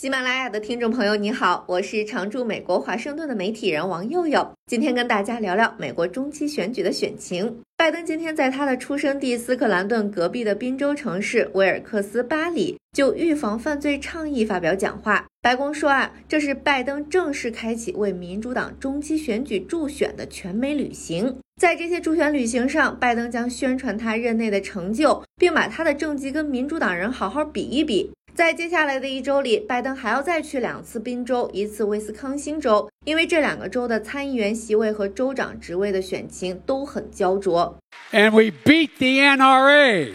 喜马拉雅的听众朋友，你好，我是常驻美国华盛顿的媒体人王佑佑，今天跟大家聊聊美国中期选举的选情。拜登今天在他的出生地斯克兰顿隔壁的宾州城市威尔克斯巴里就预防犯罪倡议发表讲话。白宫说啊，这是拜登正式开启为民主党中期选举助选的全美旅行。在这些助选旅行上，拜登将宣传他任内的成就，并把他的政绩跟民主党人好好比一比。在接下来的一周里，拜登还要再去两次宾州，一次威斯康星州，因为这两个州的参议员席位和州长职位的选情都很焦灼。And we beat the NRA.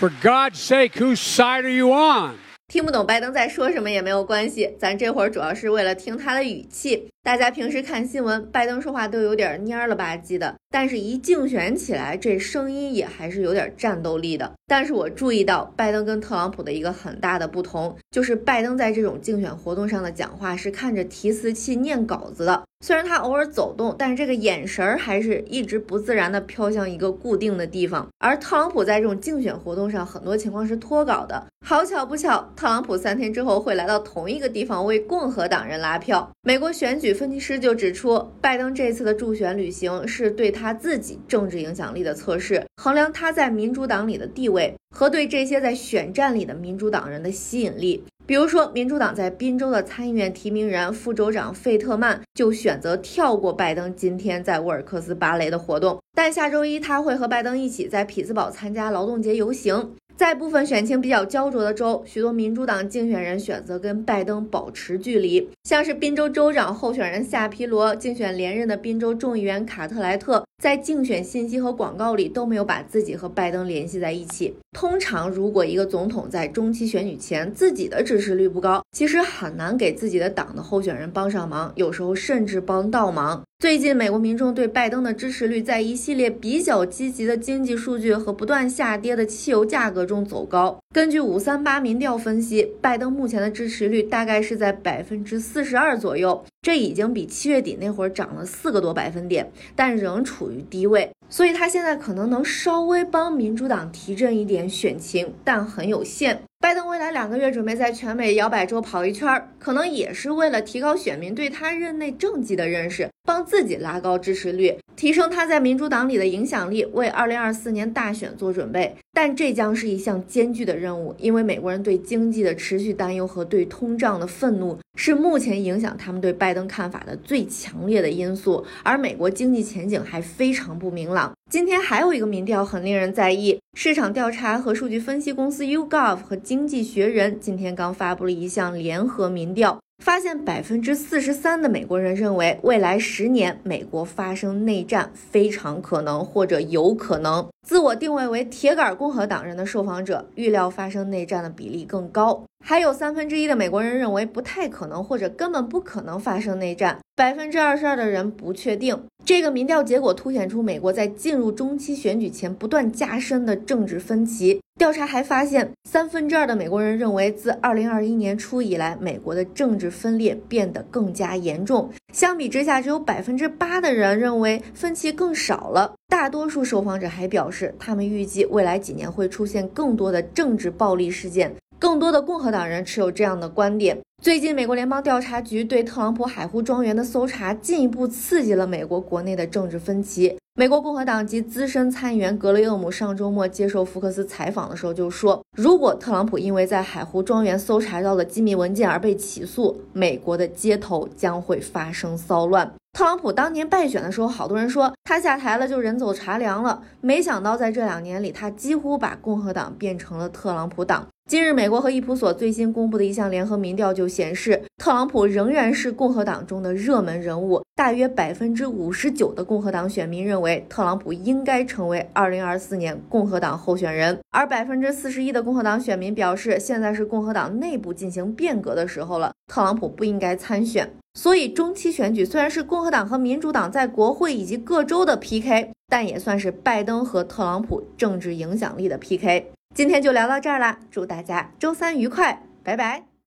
For God's sake, whose side are you on? 听不懂拜登在说什么也没有关系，咱这会儿主要是为了听他的语气。大家平时看新闻，拜登说话都有点蔫了吧唧的，但是一竞选起来，这声音也还是有点战斗力的。但是我注意到拜登跟特朗普的一个很大的不同，就是拜登在这种竞选活动上的讲话是看着提词器念稿子的，虽然他偶尔走动，但是这个眼神儿还是一直不自然的飘向一个固定的地方。而特朗普在这种竞选活动上，很多情况是脱稿的。好巧不巧，特朗普三天之后会来到同一个地方为共和党人拉票。美国选举。分析师就指出，拜登这次的助选旅行是对他自己政治影响力的测试，衡量他在民主党里的地位和对这些在选战里的民主党人的吸引力。比如说，民主党在宾州的参议院提名人副州长费特曼就选择跳过拜登今天在沃尔克斯芭蕾的活动，但下周一他会和拜登一起在匹兹堡参加劳动节游行。在部分选情比较焦灼的州，许多民主党竞选人选择跟拜登保持距离，像是宾州州长候选人夏皮罗竞选连任的宾州众议员卡特莱特，在竞选信息和广告里都没有把自己和拜登联系在一起。通常，如果一个总统在中期选举前自己的支持率不高，其实很难给自己的党的候选人帮上忙，有时候甚至帮倒忙。最近，美国民众对拜登的支持率在一系列比较积极的经济数据和不断下跌的汽油价格中走高。根据五三八民调分析，拜登目前的支持率大概是在百分之四十二左右，这已经比七月底那会儿涨了四个多百分点，但仍处于低位。所以，他现在可能能稍微帮民主党提振一点选情，但很有限。拜登未来两个月准备在全美摇摆州跑一圈，可能也是为了提高选民对他任内政绩的认识，帮自己拉高支持率，提升他在民主党里的影响力，为二零二四年大选做准备。但这将是一项艰巨的任务，因为美国人对经济的持续担忧和对通胀的愤怒是目前影响他们对拜登看法的最强烈的因素，而美国经济前景还非常不明朗。今天还有一个民调很令人在意，市场调查和数据分析公司 YouGov 和经济学人今天刚发布了一项联合民调，发现百分之四十三的美国人认为未来十年美国发生内战非常可能或者有可能。自我定位为铁杆共和党人的受访者预料发生内战的比例更高。还有三分之一的美国人认为不太可能或者根本不可能发生内战，百分之二十二的人不确定。这个民调结果凸显出美国在进入中期选举前不断加深的政治分歧。调查还发现，三分之二的美国人认为，自二零二一年初以来，美国的政治分裂变得更加严重。相比之下，只有百分之八的人认为分歧更少了。大多数受访者还表示，他们预计未来几年会出现更多的政治暴力事件。更多的共和党人持有这样的观点。最近，美国联邦调查局对特朗普海湖庄园的搜查，进一步刺激了美国国内的政治分歧。美国共和党籍资深参议员格雷厄姆上周末接受福克斯采访的时候就说：“如果特朗普因为在海湖庄园搜查到的机密文件而被起诉，美国的街头将会发生骚乱。”特朗普当年败选的时候，好多人说他下台了就人走茶凉了，没想到在这两年里，他几乎把共和党变成了特朗普党。今日，美国和易普所最新公布的一项联合民调就显示，特朗普仍然是共和党中的热门人物。大约百分之五十九的共和党选民认为，特朗普应该成为二零二四年共和党候选人，而百分之四十一的共和党选民表示，现在是共和党内部进行变革的时候了，特朗普不应该参选。所以，中期选举虽然是共和党和民主党在国会以及各州州的 PK，但也算是拜登和特朗普政治影响力的 PK。今天就聊到这儿啦，祝大家周三愉快，拜拜。